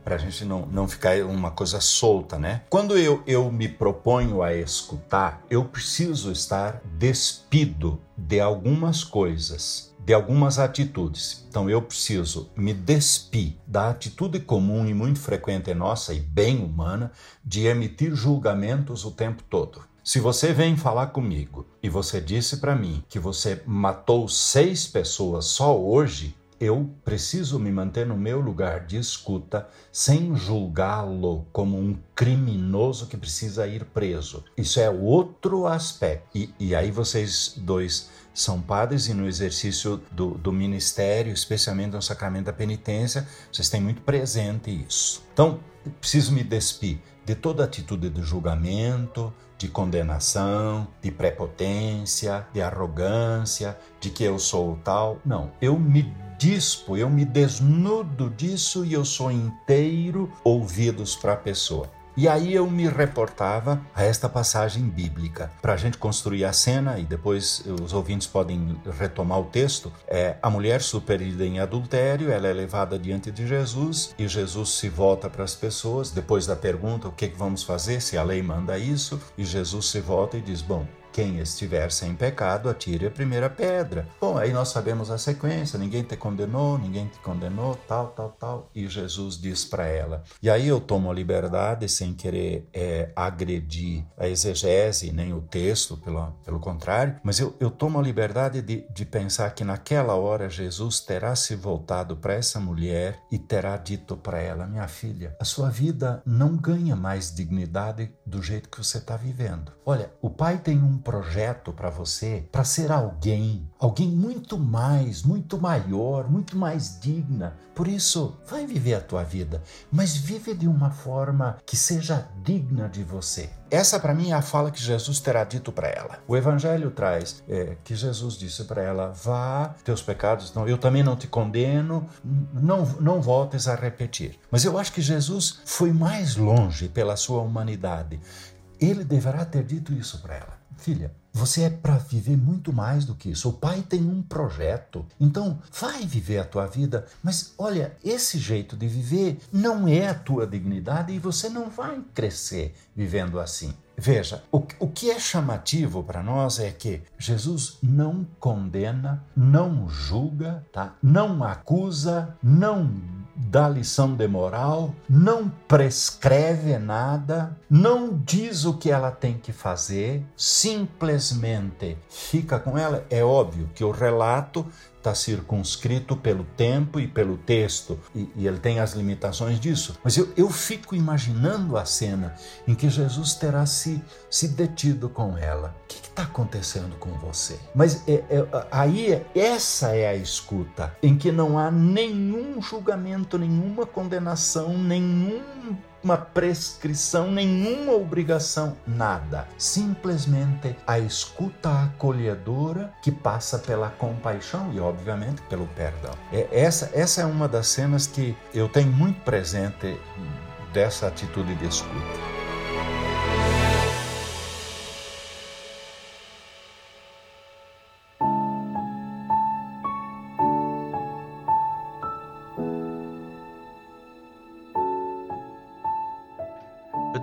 para a gente não, não ficar uma coisa solta, né? Quando eu, eu me proponho a escutar, eu preciso estar despido de algumas coisas, de algumas atitudes. Então eu preciso me despir da atitude comum e muito frequente nossa e bem humana de emitir julgamentos o tempo todo. Se você vem falar comigo e você disse para mim que você matou seis pessoas só hoje, eu preciso me manter no meu lugar de escuta sem julgá-lo como um criminoso que precisa ir preso. Isso é outro aspecto. E, e aí vocês dois são padres e no exercício do, do ministério, especialmente no sacramento da penitência, vocês têm muito presente isso. Então, preciso me despir de toda atitude de julgamento, de condenação, de prepotência, de arrogância, de que eu sou tal. Não, eu me dispo, eu me desnudo disso e eu sou inteiro ouvidos para a pessoa. E aí eu me reportava a esta passagem bíblica. Para a gente construir a cena, e depois os ouvintes podem retomar o texto, é a mulher superida em adultério, ela é levada diante de Jesus e Jesus se volta para as pessoas, depois da pergunta o que, que vamos fazer, se a lei manda isso, e Jesus se volta e diz, bom, quem estiver sem pecado, atire a primeira pedra. Bom, aí nós sabemos a sequência: ninguém te condenou, ninguém te condenou, tal, tal, tal. E Jesus diz para ela. E aí eu tomo a liberdade, sem querer é, agredir a exegese, nem o texto, pelo, pelo contrário, mas eu, eu tomo a liberdade de, de pensar que naquela hora Jesus terá se voltado para essa mulher e terá dito para ela: Minha filha, a sua vida não ganha mais dignidade do jeito que você está vivendo. Olha, o pai tem um projeto para você para ser alguém, alguém muito mais, muito maior, muito mais digna. Por isso, vai viver a tua vida, mas vive de uma forma que seja digna de você. Essa para mim é a fala que Jesus terá dito para ela. O Evangelho traz é, que Jesus disse para ela: vá, teus pecados não, eu também não te condeno, não não voltes a repetir. Mas eu acho que Jesus foi mais longe pela sua humanidade. Ele deverá ter dito isso para ela. Filha, você é para viver muito mais do que isso. O pai tem um projeto. Então, vai viver a tua vida, mas olha, esse jeito de viver não é a tua dignidade e você não vai crescer vivendo assim. Veja, o, o que é chamativo para nós é que Jesus não condena, não julga, tá? não acusa, não dá lição de moral, não prescreve nada, não diz o que ela tem que fazer, simplesmente fica com ela. É óbvio que o relato está circunscrito pelo tempo e pelo texto, e, e, ele tem as limitações disso. Mas eu, eu fico imaginando a cena em que Jesus terá se, se detido com ela. O que está acontecendo com você? Mas é, é, aí, essa é a escuta, em que não há nenhum julgamento, nenhuma condenação, nenhum uma prescrição, nenhuma obrigação, nada. Simplesmente a escuta acolhedora que passa pela compaixão e, obviamente, pelo perdão. É, essa, essa é uma das cenas que eu tenho muito presente dessa atitude de escuta.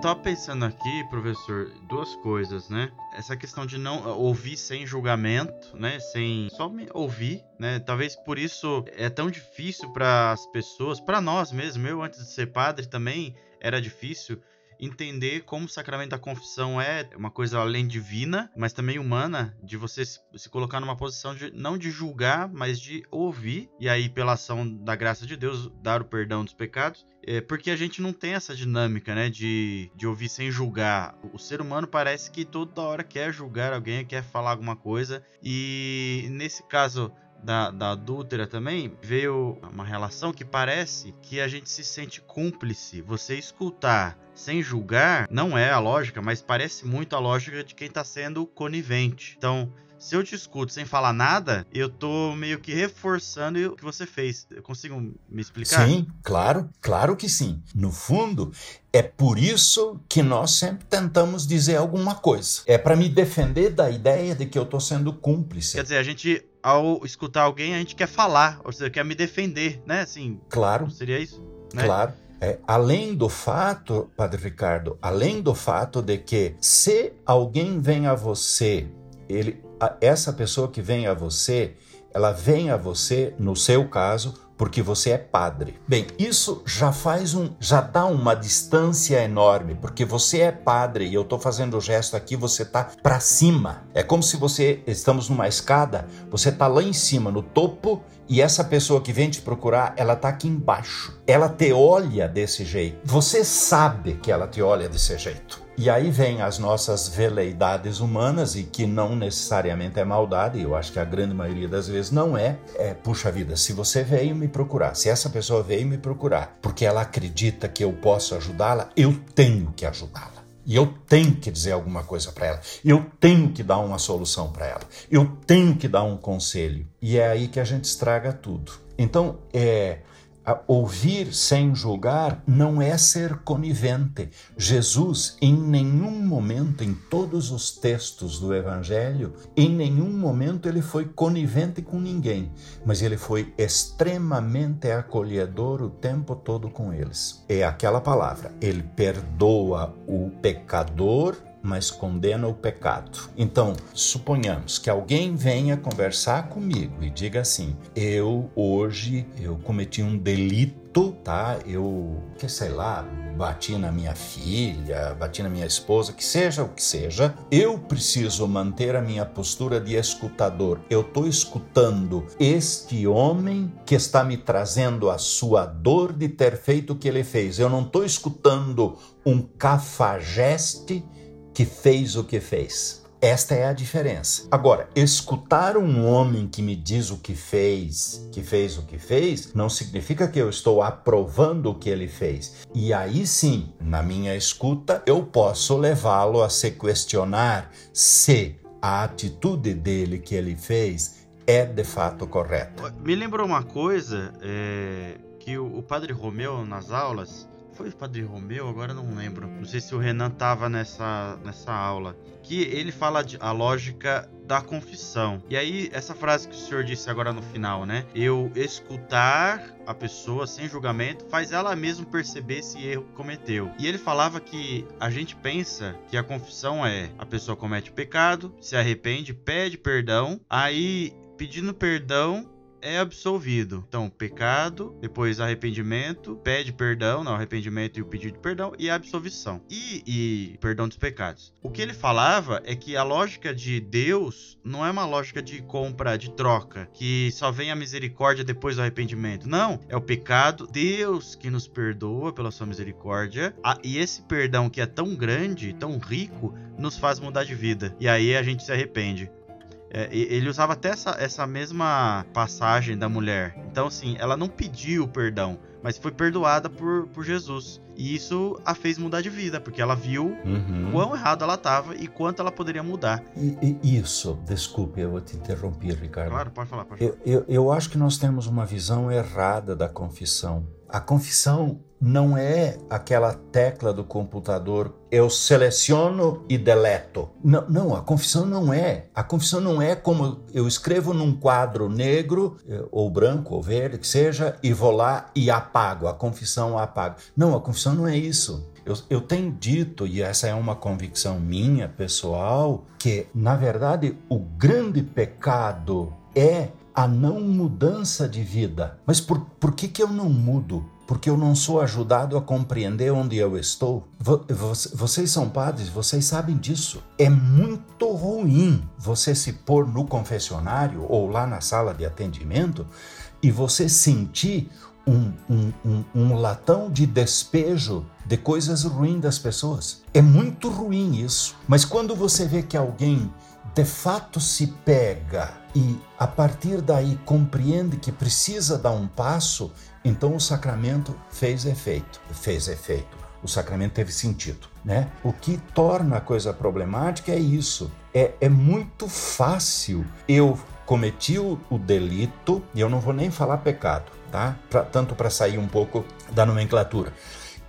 Tava pensando aqui, professor, duas coisas, né? Essa questão de não ouvir sem julgamento, né? Sem só ouvir, né? Talvez por isso é tão difícil para as pessoas, para nós mesmo. Eu antes de ser padre também era difícil entender como o sacramento da confissão é uma coisa além divina, mas também humana, de você se colocar numa posição de não de julgar, mas de ouvir, e aí pela ação da graça de Deus dar o perdão dos pecados, é porque a gente não tem essa dinâmica, né, de, de ouvir sem julgar. O ser humano parece que toda hora quer julgar alguém, quer falar alguma coisa, e nesse caso da, da adúltera também, veio uma relação que parece que a gente se sente cúmplice. Você escutar sem julgar não é a lógica, mas parece muito a lógica de quem está sendo conivente. Então, se eu te escuto sem falar nada, eu tô meio que reforçando o que você fez. Eu consigo me explicar? Sim, claro, claro que sim. No fundo, é por isso que nós sempre tentamos dizer alguma coisa. É para me defender da ideia de que eu tô sendo cúmplice. Quer dizer, a gente ao escutar alguém, a gente quer falar, ou seja, quer me defender, né? Assim, claro. Seria isso? Né? Claro. É, além do fato, Padre Ricardo, além do fato de que se alguém vem a você, ele, essa pessoa que vem a você, ela vem a você, no seu caso, porque você é padre. Bem, isso já faz um, já dá uma distância enorme, porque você é padre e eu estou fazendo o gesto aqui, você tá para cima. É como se você estamos numa escada, você tá lá em cima no topo e essa pessoa que vem te procurar, ela tá aqui embaixo. Ela te olha desse jeito. Você sabe que ela te olha desse jeito. E aí vem as nossas veleidades humanas, e que não necessariamente é maldade, eu acho que a grande maioria das vezes não é. é. Puxa vida, se você veio me procurar, se essa pessoa veio me procurar porque ela acredita que eu posso ajudá-la, eu tenho que ajudá-la. E eu tenho que dizer alguma coisa para ela. Eu tenho que dar uma solução para ela. Eu tenho que dar um conselho. E é aí que a gente estraga tudo. Então, é, ouvir sem julgar não é ser conivente. Jesus, em nenhum momento, em todos os textos do Evangelho, em nenhum momento ele foi conivente com ninguém, mas ele foi extremamente acolhedor o tempo todo com eles. É aquela palavra, ele perdoa o pecador mas condena o pecado. Então, suponhamos que alguém venha conversar comigo e diga assim: "Eu hoje eu cometi um delito, tá? Eu, que sei lá, bati na minha filha, bati na minha esposa, que seja o que seja, eu preciso manter a minha postura de escutador. Eu estou escutando este homem que está me trazendo a sua dor de ter feito o que ele fez. Eu não estou escutando um cafajeste que fez o que fez. Esta é a diferença. Agora, escutar um homem que me diz o que fez, que fez o que fez, não significa que eu estou aprovando o que ele fez. E aí sim, na minha escuta, eu posso levá-lo a se questionar se a atitude dele que ele fez é de fato correta. Me lembrou uma coisa é, que o, o padre Romeu nas aulas foi o Padre Romeu? Agora não lembro. Não sei se o Renan tava nessa, nessa aula. Que ele fala de, a lógica da confissão. E aí, essa frase que o senhor disse agora no final, né? Eu escutar a pessoa sem julgamento faz ela mesmo perceber se erro cometeu. E ele falava que a gente pensa que a confissão é a pessoa comete pecado, se arrepende, pede perdão, aí pedindo perdão é absolvido. Então, pecado, depois arrependimento, pede perdão, não, arrependimento e o pedido de perdão, e a absolvição. E, e perdão dos pecados. O que ele falava é que a lógica de Deus não é uma lógica de compra, de troca, que só vem a misericórdia depois do arrependimento. Não, é o pecado, Deus que nos perdoa pela sua misericórdia, e esse perdão que é tão grande, tão rico, nos faz mudar de vida. E aí a gente se arrepende. É, ele usava até essa, essa mesma passagem da mulher. Então, assim, ela não pediu perdão, mas foi perdoada por, por Jesus. E isso a fez mudar de vida, porque ela viu uhum. quão errado ela estava e quanto ela poderia mudar. E, e isso, desculpe, eu vou te interromper, Ricardo. Claro, pode falar. Pode falar. Eu, eu, eu acho que nós temos uma visão errada da confissão. A confissão não é aquela tecla do computador eu seleciono e deleto. Não, não, a confissão não é. A confissão não é como eu escrevo num quadro negro eh, ou branco ou verde que seja e vou lá e apago. A confissão apago. Não, a confissão não é isso. Eu, eu tenho dito, e essa é uma convicção minha pessoal, que na verdade o grande pecado é a não mudança de vida. Mas por, por que, que eu não mudo? porque eu não sou ajudado a compreender onde eu estou. Vocês são padres, vocês sabem disso. É muito ruim você se pôr no confessionário ou lá na sala de atendimento e você sentir um, um, um, um latão de despejo de coisas ruins das pessoas. É muito ruim isso. Mas quando você vê que alguém de fato se pega e a partir daí compreende que precisa dar um passo, então o sacramento fez efeito, fez efeito. O sacramento teve sentido, né? O que torna a coisa problemática é isso. É, é muito fácil eu cometi o, o delito, e eu não vou nem falar pecado, tá? Pra, tanto para sair um pouco da nomenclatura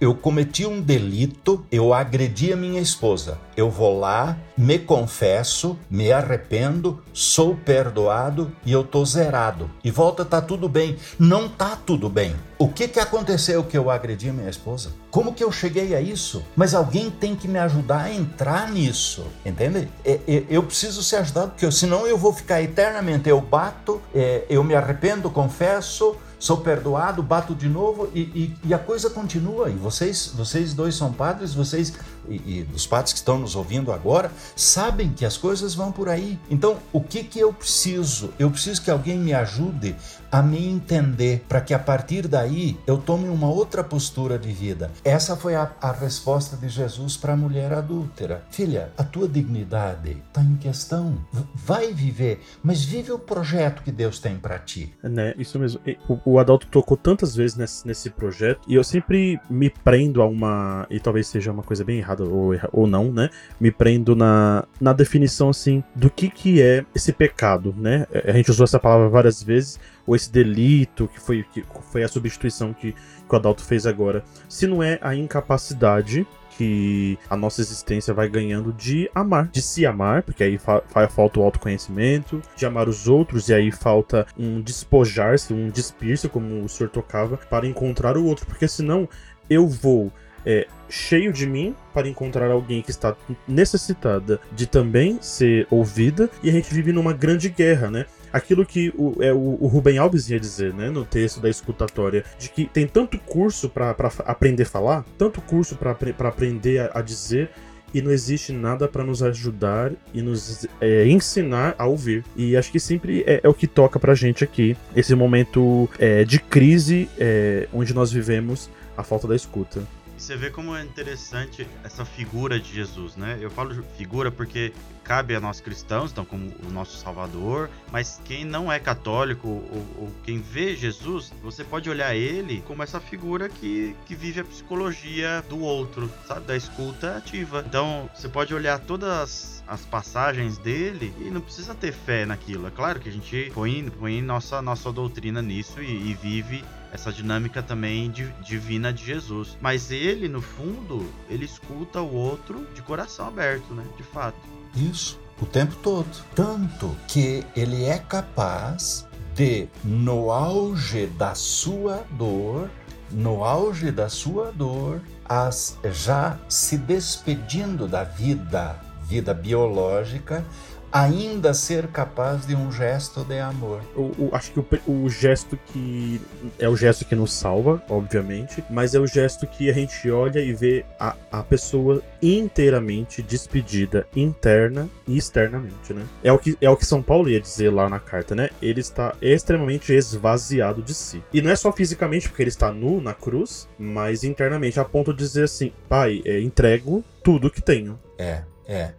eu cometi um delito, eu agredi a minha esposa. Eu vou lá, me confesso, me arrependo, sou perdoado e eu tô zerado. E volta tá tudo bem. Não tá tudo bem. O que que aconteceu que eu agredi a minha esposa? Como que eu cheguei a isso? Mas alguém tem que me ajudar a entrar nisso, entende? É, é, eu preciso ser ajudado porque senão eu vou ficar eternamente. Eu bato, é, eu me arrependo, confesso sou perdoado, bato de novo e, e, e, a coisa continua. E vocês, vocês dois são padres, vocês e, e os padres que estão nos ouvindo agora sabem que as coisas vão por aí. Então, o que que eu preciso? Eu preciso que alguém me ajude a me entender para que a partir daí eu tome uma outra postura de vida. Essa foi a, a resposta de Jesus para a mulher adúltera. Filha, a tua dignidade está em questão. Vai viver, mas vive o projeto que Deus tem para ti. Né, isso mesmo. O, o Adalto tocou tantas vezes nesse, nesse projeto e eu sempre me prendo a uma e talvez seja uma coisa bem errada ou, ou não, né? Me prendo na, na definição, assim, do que que é esse pecado, né? A gente usou essa palavra várias vezes, ou esse delito, que foi, que foi a substituição que, que o Adalto fez agora. Se não é a incapacidade que a nossa existência vai ganhando de amar, de se amar, porque aí fa falta o autoconhecimento, de amar os outros, e aí falta um despojar-se, um despir-se, como o senhor tocava, para encontrar o outro, porque senão eu vou é, cheio de mim para encontrar alguém que está necessitada de também ser ouvida e a gente vive numa grande guerra, né? Aquilo que o, é, o, o Rubem Alves ia dizer, né, no texto da escutatória, de que tem tanto curso para aprender a falar, tanto curso para aprender a, a dizer, e não existe nada para nos ajudar e nos é, ensinar a ouvir. E acho que sempre é, é, o que toca pra gente aqui, esse momento é, de crise é, onde nós vivemos a falta da escuta você vê como é interessante essa figura de Jesus, né? Eu falo figura porque cabe a nós cristãos, então como o nosso Salvador, mas quem não é católico ou, ou, quem vê Jesus, você pode olhar ele como essa figura que, que vive a psicologia do outro, sabe? Da escuta ativa. Então você pode olhar todas as passagens dele e não precisa ter fé naquilo. É claro que a gente põe, põe nossa, nossa doutrina nisso e, e vive essa dinâmica também divina de Jesus. Mas ele, no fundo, ele escuta o outro de coração aberto, né? De fato. Isso, o tempo todo. Tanto que ele é capaz de, no auge da sua dor, no auge da sua dor, as já se despedindo da vida vida biológica, ainda ser capaz de um gesto de amor. O, o, acho que o, o, gesto que é o gesto que nos salva, obviamente, mas é o gesto que a gente olha e vê a, a pessoa inteiramente despedida, interna e externamente, né? É o, que, é o que São Paulo ia dizer lá na carta, né? Ele está extremamente esvaziado de si. E não é só fisicamente, porque ele está nu na cruz, mas internamente, a ponto de dizer assim: Pai, é, entrego tudo que tenho. É, é.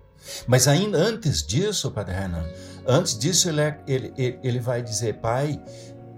Mas ainda antes disso, Padre Renan, antes disso ele, é, ele, ele, ele vai dizer, Pai,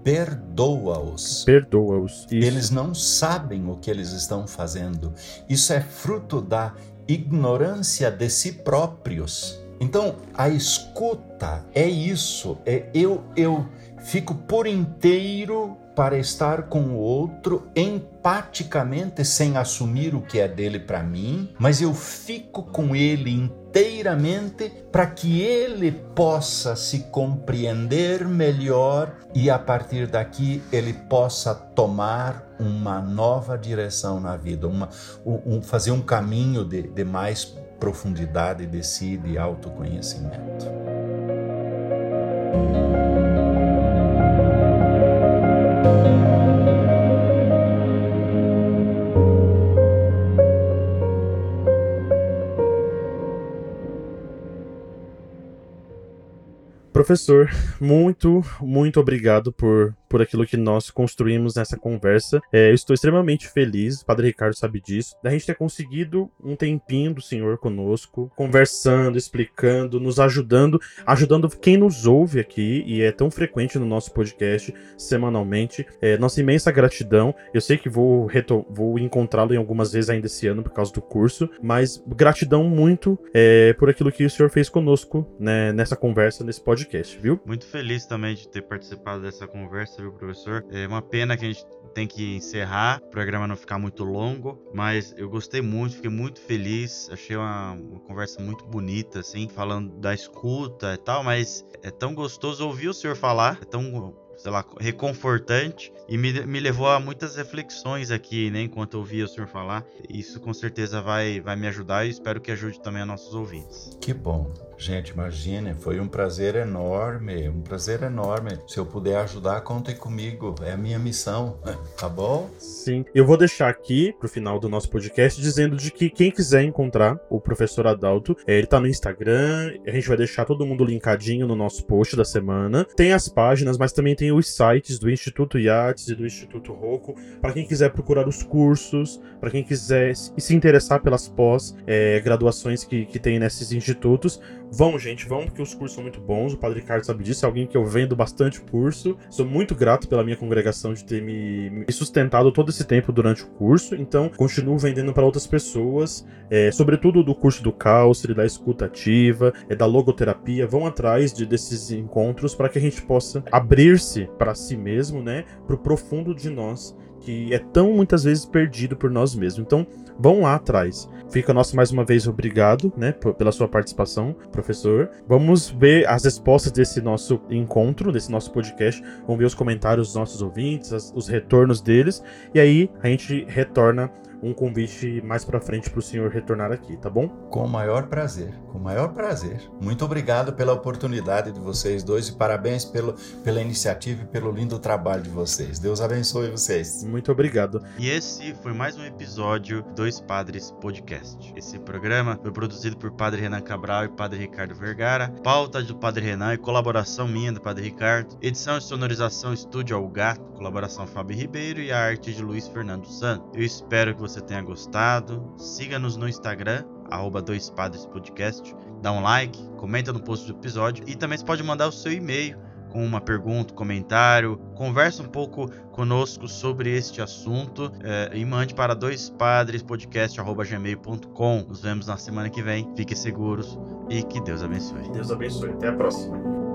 perdoa-os. Perdoa-os. Eles não sabem o que eles estão fazendo. Isso é fruto da ignorância de si próprios. Então, a escuta é isso. É eu eu fico por inteiro para estar com o outro empaticamente, sem assumir o que é dele para mim, mas eu fico com ele inteiramente para que ele possa se compreender melhor e a partir daqui ele possa tomar uma nova direção na vida, uma, um, fazer um caminho de, de mais profundidade de si, de autoconhecimento. Professor, muito, muito obrigado por por aquilo que nós construímos nessa conversa. É, eu estou extremamente feliz, Padre Ricardo sabe disso, da gente ter conseguido um tempinho do Senhor conosco, conversando, explicando, nos ajudando, ajudando quem nos ouve aqui e é tão frequente no nosso podcast semanalmente. É, nossa imensa gratidão. Eu sei que vou, vou encontrá-lo em algumas vezes ainda esse ano por causa do curso, mas gratidão muito é, por aquilo que o Senhor fez conosco né, nessa conversa, nesse podcast, viu? Muito feliz também de ter participado dessa conversa viu, professor? É uma pena que a gente tem que encerrar, o programa não ficar muito longo, mas eu gostei muito, fiquei muito feliz, achei uma, uma conversa muito bonita, assim, falando da escuta e tal, mas é tão gostoso ouvir o senhor falar, é tão sei lá, reconfortante e me, me levou a muitas reflexões aqui, né, enquanto eu ouvia o senhor falar. Isso com certeza vai, vai me ajudar e espero que ajude também a nossos ouvintes. Que bom. Gente, imagine, foi um prazer enorme, um prazer enorme. Se eu puder ajudar, contem comigo. É a minha missão, *laughs* tá bom? Sim. Eu vou deixar aqui pro final do nosso podcast dizendo de que quem quiser encontrar o professor Adalto, é, ele tá no Instagram. A gente vai deixar todo mundo linkadinho no nosso post da semana. Tem as páginas, mas também tem os sites do Instituto Yates e do Instituto Rocco. Para quem quiser procurar os cursos, para quem quiser se interessar pelas pós-graduações é, que, que tem nesses institutos Vão, gente, vão, porque os cursos são muito bons. O Padre Ricardo sabe disso, é alguém que eu vendo bastante curso. Sou muito grato pela minha congregação de ter me, sustentado todo esse tempo durante o curso. Então, continuo vendendo para outras pessoas, é, sobretudo do curso do cálcere, da escuta ativa, é, da logoterapia. Vão atrás de, desses encontros para que a gente possa abrir-se para si mesmo, né, para o profundo de nós que é tão muitas vezes perdido por nós mesmos. Então, vão lá atrás. Fica nosso mais uma vez obrigado, né, pela sua participação, professor. Vamos ver as respostas desse nosso encontro, desse nosso podcast. Vamos ver os comentários dos nossos ouvintes, as, os retornos deles, e aí a gente retorna um convite mais para frente para o senhor retornar aqui, tá bom? Com o maior prazer, com o maior prazer. Muito obrigado pela oportunidade de vocês dois e parabéns pelo, pela iniciativa e pelo lindo trabalho de vocês. Deus abençoe vocês. Muito obrigado. E esse foi mais um episódio Dois Padres Podcast. Esse programa foi produzido por Padre Renan Cabral e Padre Ricardo Vergara. Pauta do Padre Renan e colaboração minha do Padre Ricardo. Edição e sonorização Estúdio Algato, colaboração Fábio Ribeiro e a arte de Luiz Fernando Santos. Eu espero que você você tenha gostado. Siga-nos no Instagram, arroba Dois Padres Podcast. Dá um like, comenta no post do episódio e também você pode mandar o seu e-mail com uma pergunta, comentário, conversa um pouco conosco sobre este assunto é, e mande para doispadrespodcast.gmail.com. Nos vemos na semana que vem. Fiquem seguros e que Deus abençoe. Deus abençoe. Até a próxima.